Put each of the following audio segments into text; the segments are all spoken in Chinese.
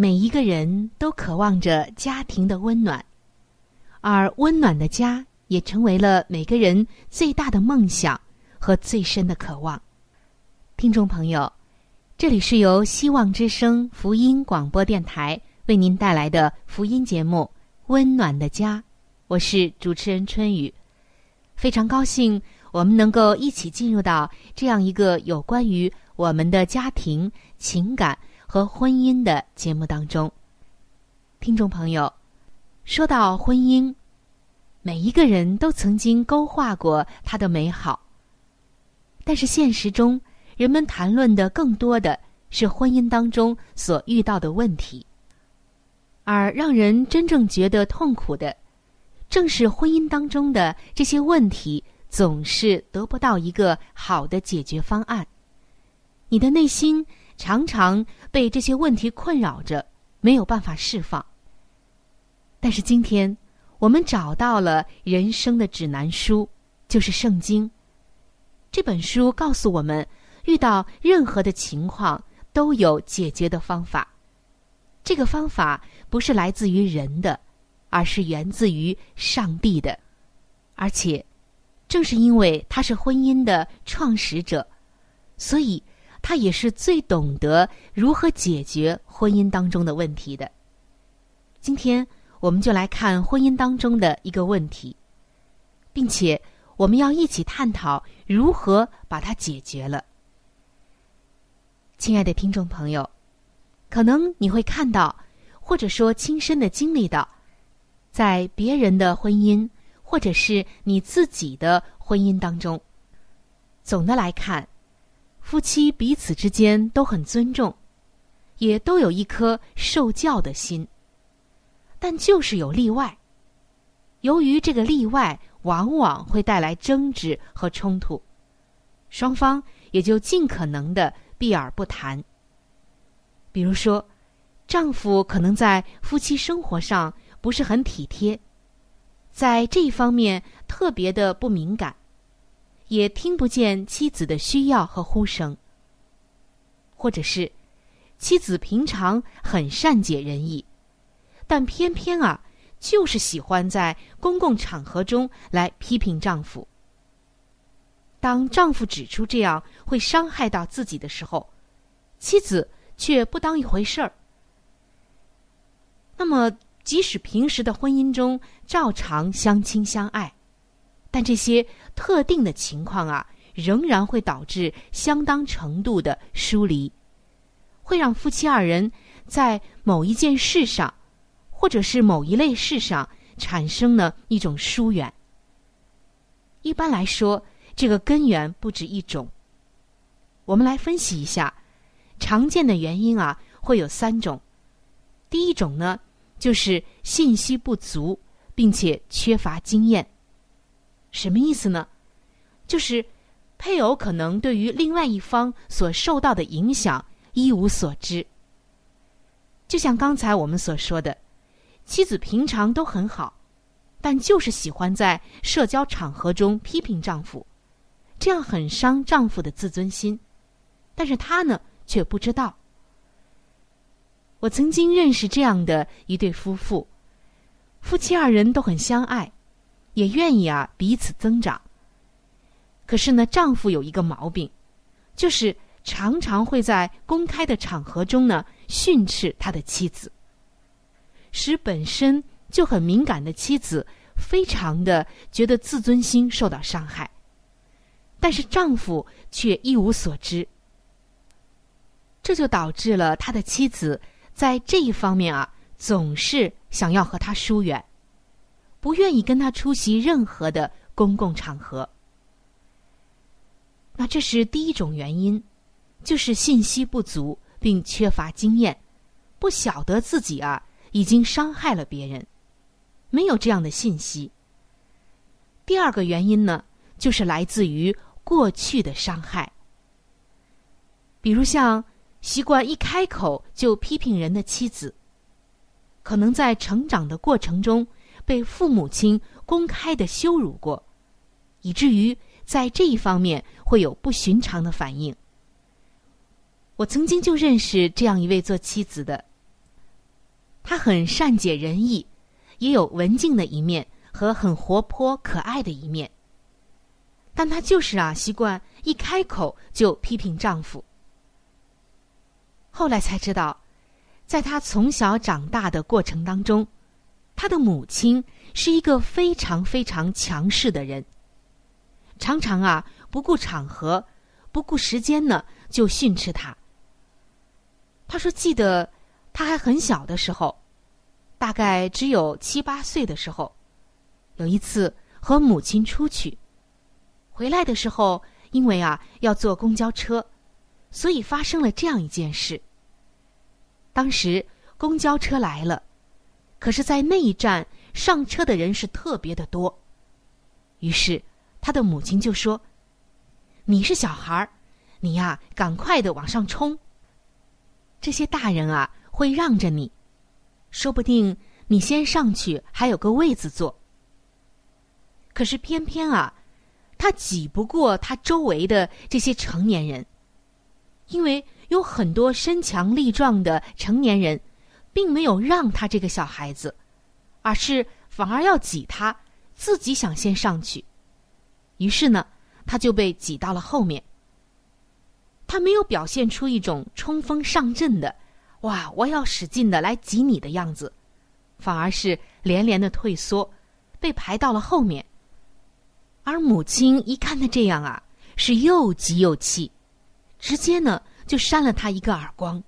每一个人都渴望着家庭的温暖，而温暖的家也成为了每个人最大的梦想和最深的渴望。听众朋友，这里是由希望之声福音广播电台为您带来的福音节目《温暖的家》，我是主持人春雨，非常高兴我们能够一起进入到这样一个有关于我们的家庭情感。和婚姻的节目当中，听众朋友，说到婚姻，每一个人都曾经勾画过它的美好。但是现实中，人们谈论的更多的是婚姻当中所遇到的问题，而让人真正觉得痛苦的，正是婚姻当中的这些问题总是得不到一个好的解决方案。你的内心。常常被这些问题困扰着，没有办法释放。但是今天，我们找到了人生的指南书，就是《圣经》。这本书告诉我们，遇到任何的情况都有解决的方法。这个方法不是来自于人的，而是源自于上帝的。而且，正是因为他是婚姻的创始者，所以。他也是最懂得如何解决婚姻当中的问题的。今天，我们就来看婚姻当中的一个问题，并且我们要一起探讨如何把它解决了。亲爱的听众朋友，可能你会看到，或者说亲身的经历到，在别人的婚姻，或者是你自己的婚姻当中，总的来看。夫妻彼此之间都很尊重，也都有一颗受教的心。但就是有例外，由于这个例外往往会带来争执和冲突，双方也就尽可能的避而不谈。比如说，丈夫可能在夫妻生活上不是很体贴，在这一方面特别的不敏感。也听不见妻子的需要和呼声，或者是妻子平常很善解人意，但偏偏啊，就是喜欢在公共场合中来批评丈夫。当丈夫指出这样会伤害到自己的时候，妻子却不当一回事儿。那么，即使平时的婚姻中照常相亲相爱。但这些特定的情况啊，仍然会导致相当程度的疏离，会让夫妻二人在某一件事上，或者是某一类事上产生了一种疏远。一般来说，这个根源不止一种。我们来分析一下，常见的原因啊，会有三种。第一种呢，就是信息不足，并且缺乏经验。什么意思呢？就是配偶可能对于另外一方所受到的影响一无所知。就像刚才我们所说的，妻子平常都很好，但就是喜欢在社交场合中批评丈夫，这样很伤丈夫的自尊心。但是她呢，却不知道。我曾经认识这样的一对夫妇，夫妻二人都很相爱，也愿意啊彼此增长。可是呢，丈夫有一个毛病，就是常常会在公开的场合中呢训斥他的妻子，使本身就很敏感的妻子非常的觉得自尊心受到伤害，但是丈夫却一无所知，这就导致了他的妻子。在这一方面啊，总是想要和他疏远，不愿意跟他出席任何的公共场合。那这是第一种原因，就是信息不足，并缺乏经验，不晓得自己啊已经伤害了别人，没有这样的信息。第二个原因呢，就是来自于过去的伤害，比如像。习惯一开口就批评人的妻子，可能在成长的过程中被父母亲公开的羞辱过，以至于在这一方面会有不寻常的反应。我曾经就认识这样一位做妻子的，她很善解人意，也有文静的一面和很活泼可爱的一面，但她就是啊，习惯一开口就批评丈夫。后来才知道，在他从小长大的过程当中，他的母亲是一个非常非常强势的人，常常啊不顾场合、不顾时间呢就训斥他。他说：“记得他还很小的时候，大概只有七八岁的时候，有一次和母亲出去，回来的时候，因为啊要坐公交车，所以发生了这样一件事。”当时公交车来了，可是，在那一站上车的人是特别的多。于是，他的母亲就说：“你是小孩儿，你呀，赶快的往上冲。这些大人啊，会让着你，说不定你先上去还有个位子坐。可是偏偏啊，他挤不过他周围的这些成年人，因为。”有很多身强力壮的成年人，并没有让他这个小孩子，而是反而要挤他，自己想先上去。于是呢，他就被挤到了后面。他没有表现出一种冲锋上阵的“哇，我要使劲的来挤你的样子”，反而是连连的退缩，被排到了后面。而母亲一看他这样啊，是又急又气，直接呢。就扇了他一个耳光。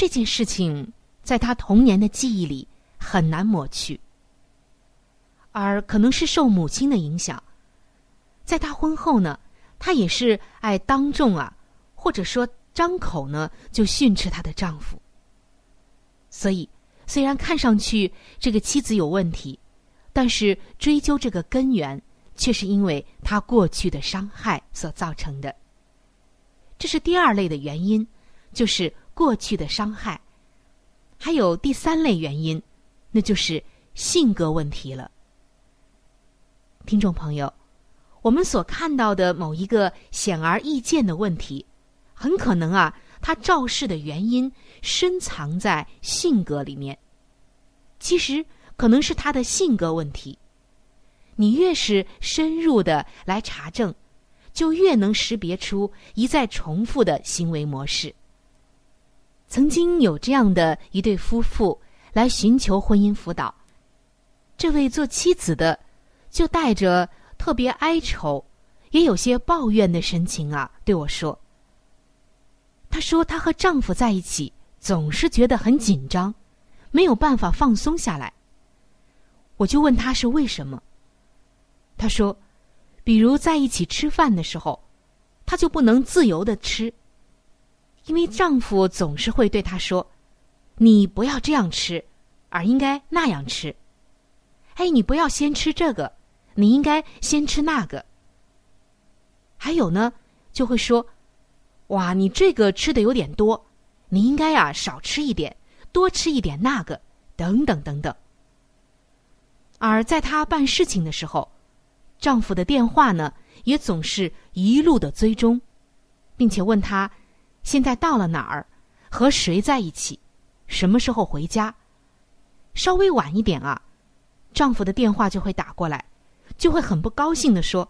这件事情在他童年的记忆里很难抹去，而可能是受母亲的影响，在他婚后呢，他也是爱当众啊，或者说张口呢就训斥她的丈夫。所以，虽然看上去这个妻子有问题，但是追究这个根源，却是因为他过去的伤害所造成的。这是第二类的原因，就是过去的伤害。还有第三类原因，那就是性格问题了。听众朋友，我们所看到的某一个显而易见的问题，很可能啊，它肇事的原因深藏在性格里面。其实可能是他的性格问题。你越是深入的来查证。就越能识别出一再重复的行为模式。曾经有这样的一对夫妇来寻求婚姻辅导，这位做妻子的就带着特别哀愁，也有些抱怨的神情啊，对我说：“她说她和丈夫在一起总是觉得很紧张，没有办法放松下来。”我就问她是为什么，她说。比如在一起吃饭的时候，她就不能自由的吃，因为丈夫总是会对她说：“你不要这样吃，而应该那样吃。”哎，你不要先吃这个，你应该先吃那个。还有呢，就会说：“哇，你这个吃的有点多，你应该呀少吃一点，多吃一点那个，等等等等。而在她办事情的时候，丈夫的电话呢也总是一路的追踪，并且问她现在到了哪儿，和谁在一起，什么时候回家。稍微晚一点啊，丈夫的电话就会打过来，就会很不高兴的说：“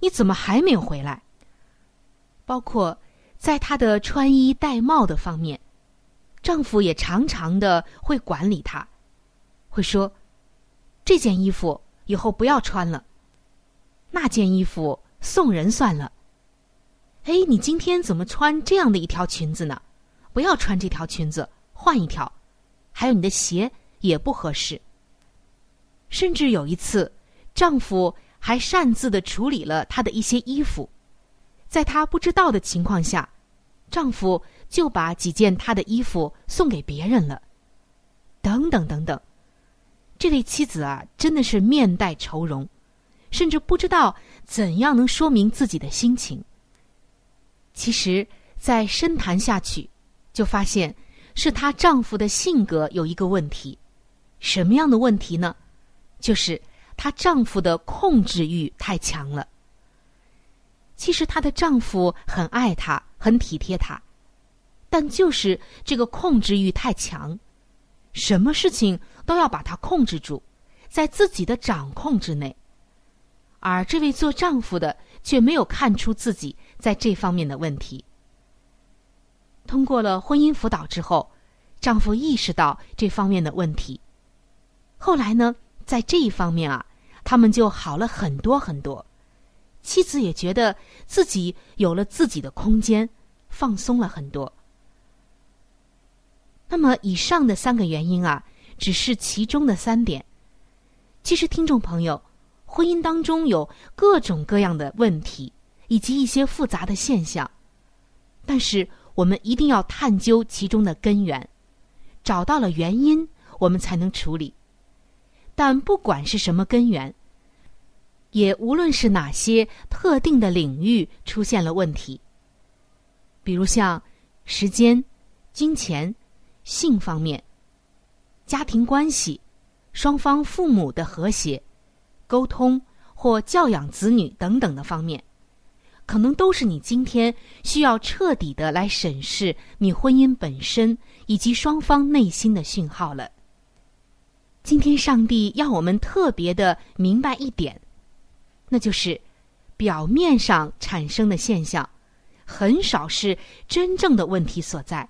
你怎么还没有回来？”包括在她的穿衣戴帽的方面，丈夫也常常的会管理她，会说：“这件衣服以后不要穿了，那件衣服送人算了。”哎，你今天怎么穿这样的一条裙子呢？不要穿这条裙子，换一条。还有你的鞋。也不合适。甚至有一次，丈夫还擅自的处理了她的一些衣服，在她不知道的情况下，丈夫就把几件她的衣服送给别人了。等等等等，这位妻子啊，真的是面带愁容，甚至不知道怎样能说明自己的心情。其实，在深谈下去，就发现是她丈夫的性格有一个问题。什么样的问题呢？就是她丈夫的控制欲太强了。其实她的丈夫很爱她，很体贴她，但就是这个控制欲太强，什么事情都要把她控制住，在自己的掌控之内。而这位做丈夫的却没有看出自己在这方面的问题。通过了婚姻辅导之后，丈夫意识到这方面的问题。后来呢，在这一方面啊，他们就好了很多很多。妻子也觉得自己有了自己的空间，放松了很多。那么，以上的三个原因啊，只是其中的三点。其实，听众朋友，婚姻当中有各种各样的问题，以及一些复杂的现象，但是我们一定要探究其中的根源，找到了原因，我们才能处理。但不管是什么根源，也无论是哪些特定的领域出现了问题，比如像时间、金钱、性方面、家庭关系、双方父母的和谐、沟通或教养子女等等的方面，可能都是你今天需要彻底的来审视你婚姻本身以及双方内心的讯号了。今天，上帝要我们特别的明白一点，那就是表面上产生的现象，很少是真正的问题所在。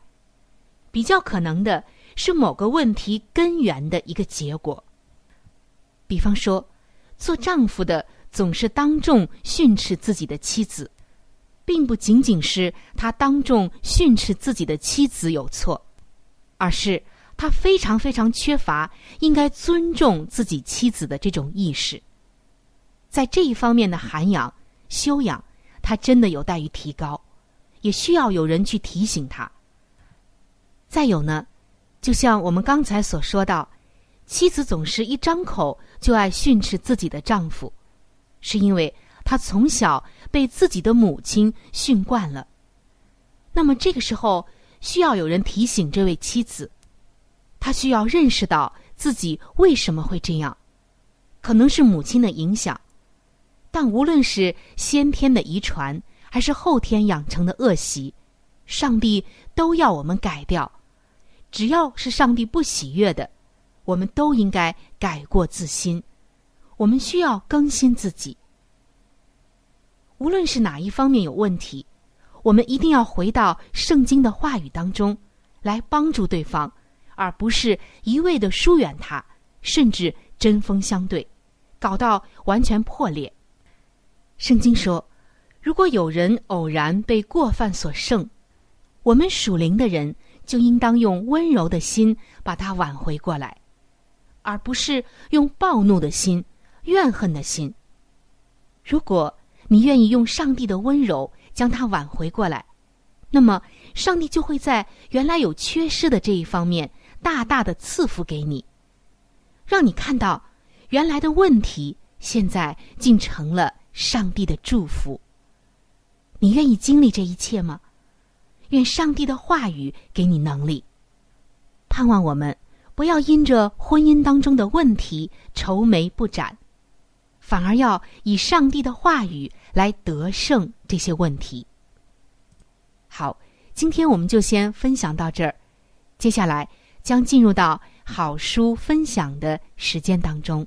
比较可能的是某个问题根源的一个结果。比方说，做丈夫的总是当众训斥自己的妻子，并不仅仅是他当众训斥自己的妻子有错，而是。他非常非常缺乏应该尊重自己妻子的这种意识，在这一方面的涵养修养，他真的有待于提高，也需要有人去提醒他。再有呢，就像我们刚才所说到，妻子总是一张口就爱训斥自己的丈夫，是因为她从小被自己的母亲训惯了。那么这个时候，需要有人提醒这位妻子。他需要认识到自己为什么会这样，可能是母亲的影响，但无论是先天的遗传还是后天养成的恶习，上帝都要我们改掉。只要是上帝不喜悦的，我们都应该改过自新。我们需要更新自己。无论是哪一方面有问题，我们一定要回到圣经的话语当中来帮助对方。而不是一味的疏远他，甚至针锋相对，搞到完全破裂。圣经说，如果有人偶然被过犯所胜，我们属灵的人就应当用温柔的心把他挽回过来，而不是用暴怒的心、怨恨的心。如果你愿意用上帝的温柔将它挽回过来，那么上帝就会在原来有缺失的这一方面。大大的赐福给你，让你看到原来的问题，现在竟成了上帝的祝福。你愿意经历这一切吗？愿上帝的话语给你能力。盼望我们不要因着婚姻当中的问题愁眉不展，反而要以上帝的话语来得胜这些问题。好，今天我们就先分享到这儿，接下来将进入到好书分享的时间当中。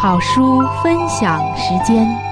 好书分享时间。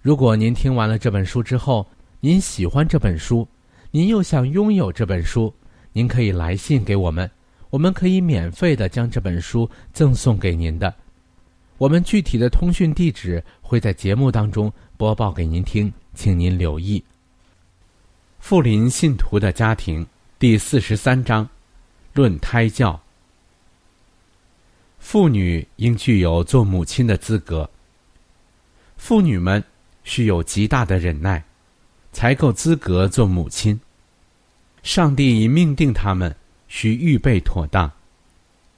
如果您听完了这本书之后，您喜欢这本书，您又想拥有这本书，您可以来信给我们，我们可以免费的将这本书赠送给您的。我们具体的通讯地址会在节目当中播报给您听，请您留意。富林信徒的家庭。第四十三章，论胎教。妇女应具有做母亲的资格。妇女们需有极大的忍耐，才够资格做母亲。上帝已命定他们需预备妥当，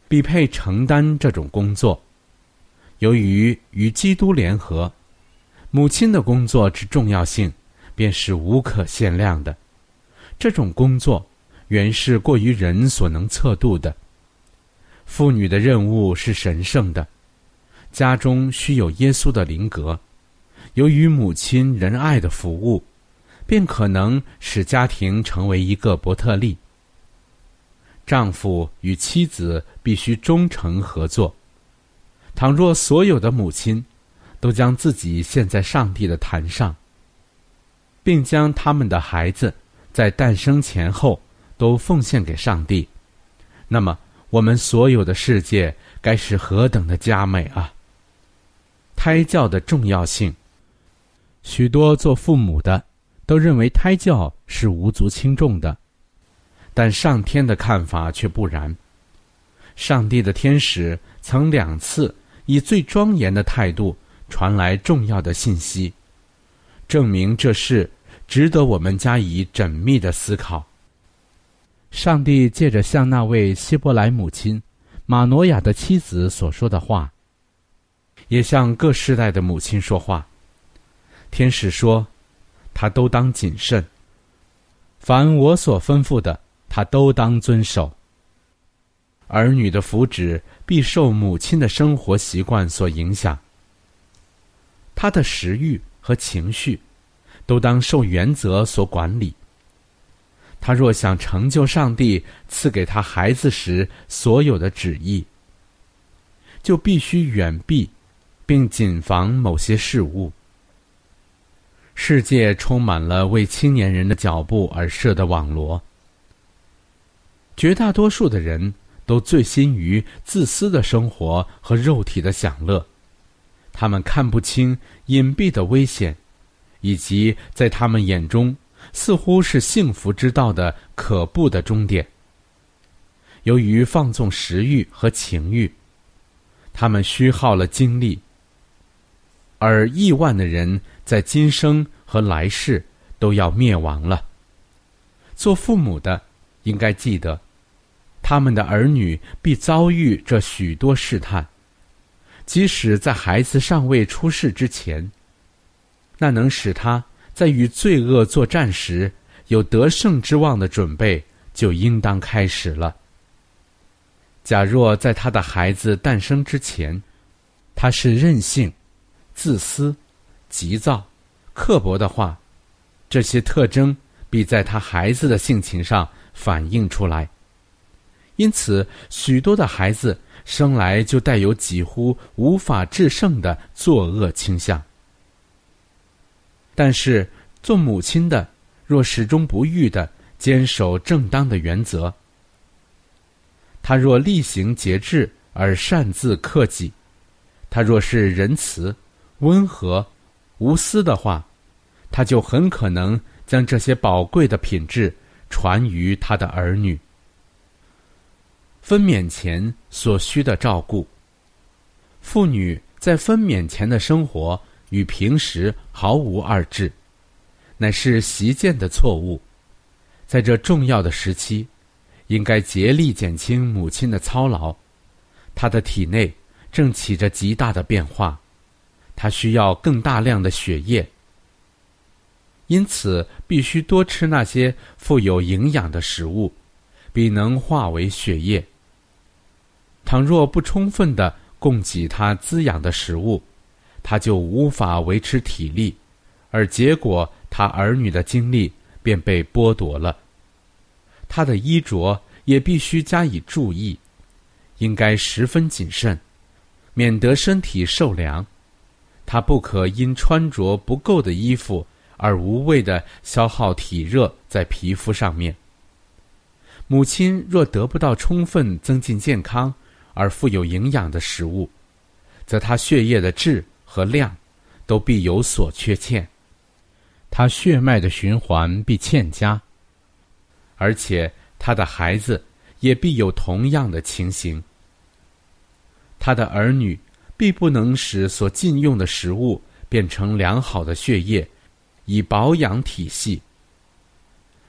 必配承担这种工作。由于与基督联合，母亲的工作之重要性便是无可限量的。这种工作。原是过于人所能测度的。妇女的任务是神圣的，家中需有耶稣的灵格。由于母亲仁爱的服务，便可能使家庭成为一个伯特利。丈夫与妻子必须忠诚合作。倘若所有的母亲都将自己献在上帝的坛上，并将他们的孩子在诞生前后。都奉献给上帝，那么我们所有的世界该是何等的佳美啊！胎教的重要性，许多做父母的都认为胎教是无足轻重的，但上天的看法却不然。上帝的天使曾两次以最庄严的态度传来重要的信息，证明这事值得我们加以缜密的思考。上帝借着向那位希伯来母亲马诺亚的妻子所说的话，也向各世代的母亲说话。天使说：“他都当谨慎，凡我所吩咐的，他都当遵守。儿女的福祉必受母亲的生活习惯所影响，他的食欲和情绪都当受原则所管理。”他若想成就上帝赐给他孩子时所有的旨意，就必须远避，并谨防某些事物。世界充满了为青年人的脚步而设的网罗，绝大多数的人都醉心于自私的生活和肉体的享乐，他们看不清隐蔽的危险，以及在他们眼中。似乎是幸福之道的可怖的终点。由于放纵食欲和情欲，他们虚耗了精力；而亿万的人在今生和来世都要灭亡了。做父母的应该记得，他们的儿女必遭遇这许多试探，即使在孩子尚未出世之前，那能使他在与罪恶作战时有得胜之望的准备就应当开始了。假若在他的孩子诞生之前，他是任性、自私、急躁、刻薄的话，这些特征。必在他孩子的性情上反映出来。因此，许多的孩子生来就带有几乎无法制胜的作恶倾向。但是，做母亲的若始终不渝的坚守正当的原则，他若厉行节制而擅自克己，他若是仁慈、温和、无私的话，他就很可能。将这些宝贵的品质传于他的儿女。分娩前所需的照顾，妇女在分娩前的生活与平时毫无二致，乃是习见的错误。在这重要的时期，应该竭力减轻母亲的操劳。她的体内正起着极大的变化，他需要更大量的血液。因此，必须多吃那些富有营养的食物，必能化为血液。倘若不充分的供给他滋养的食物，他就无法维持体力，而结果他儿女的精力便被剥夺了。他的衣着也必须加以注意，应该十分谨慎，免得身体受凉。他不可因穿着不够的衣服。而无谓的消耗体热在皮肤上面。母亲若得不到充分增进健康而富有营养的食物，则她血液的质和量都必有所缺欠，她血脉的循环必欠佳，而且她的孩子也必有同样的情形。他的儿女必不能使所禁用的食物变成良好的血液。以保养体系。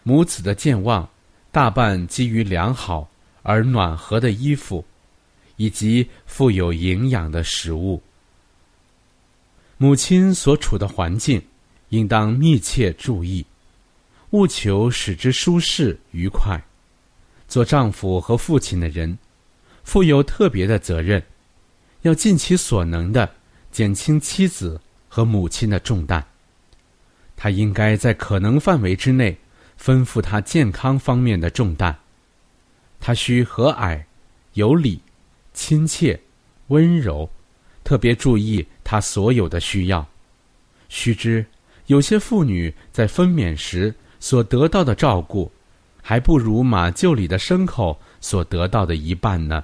母子的健忘，大半基于良好而暖和的衣服，以及富有营养的食物。母亲所处的环境，应当密切注意，务求使之舒适愉快。做丈夫和父亲的人，负有特别的责任，要尽其所能的减轻妻子和母亲的重担。他应该在可能范围之内，吩咐他健康方面的重担。他需和蔼、有礼、亲切、温柔，特别注意他所有的需要。须知，有些妇女在分娩时所得到的照顾，还不如马厩里的牲口所得到的一半呢。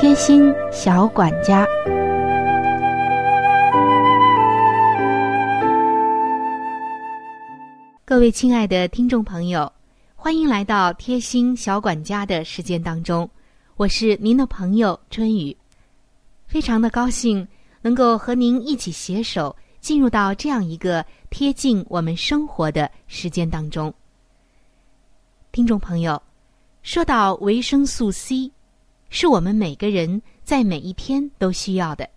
贴心小管家，各位亲爱的听众朋友，欢迎来到贴心小管家的时间当中，我是您的朋友春雨，非常的高兴能够和您一起携手进入到这样一个贴近我们生活的时间当中。听众朋友，说到维生素 C。是我们每个人在每一天都需要的。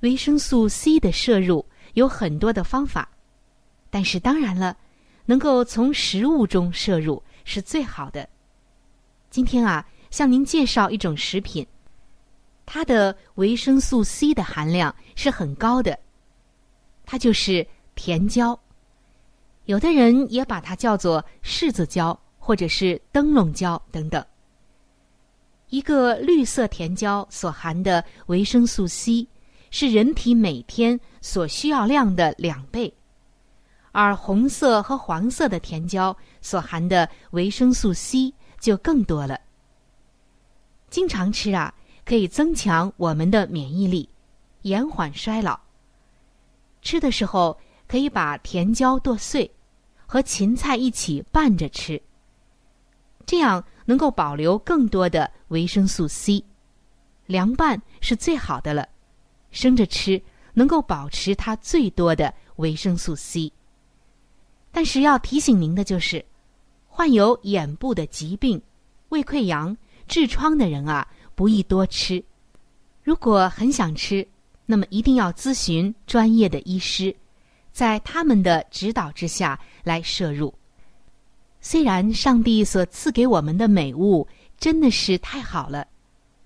维生素 C 的摄入有很多的方法，但是当然了，能够从食物中摄入是最好的。今天啊，向您介绍一种食品，它的维生素 C 的含量是很高的，它就是甜椒。有的人也把它叫做柿子椒，或者是灯笼椒等等。一个绿色甜椒所含的维生素 C 是人体每天所需要量的两倍，而红色和黄色的甜椒所含的维生素 C 就更多了。经常吃啊，可以增强我们的免疫力，延缓衰老。吃的时候可以把甜椒剁碎，和芹菜一起拌着吃，这样。能够保留更多的维生素 C，凉拌是最好的了。生着吃能够保持它最多的维生素 C。但是要提醒您的就是，患有眼部的疾病、胃溃疡、痔疮的人啊，不宜多吃。如果很想吃，那么一定要咨询专业的医师，在他们的指导之下来摄入。虽然上帝所赐给我们的美物真的是太好了，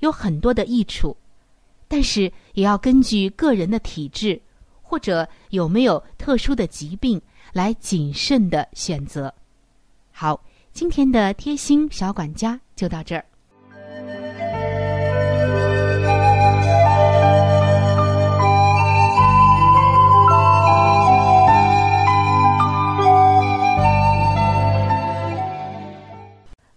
有很多的益处，但是也要根据个人的体质或者有没有特殊的疾病来谨慎的选择。好，今天的贴心小管家就到这儿。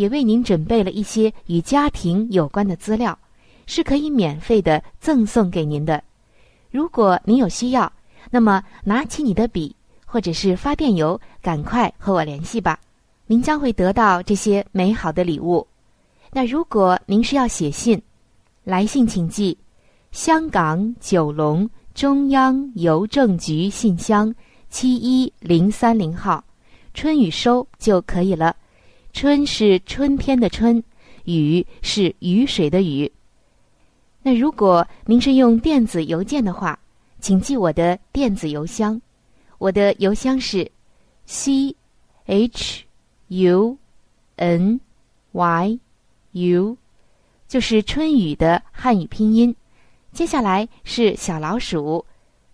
也为您准备了一些与家庭有关的资料，是可以免费的赠送给您的。如果您有需要，那么拿起你的笔或者是发电邮，赶快和我联系吧。您将会得到这些美好的礼物。那如果您是要写信，来信请寄香港九龙中央邮政局信箱七一零三零号，春雨收就可以了。春是春天的春，雨是雨水的雨。那如果您是用电子邮件的话，请记我的电子邮箱，我的邮箱是 c h u n y u，就是春雨的汉语拼音。接下来是小老鼠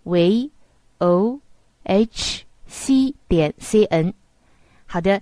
v o h c 点 c n。好的。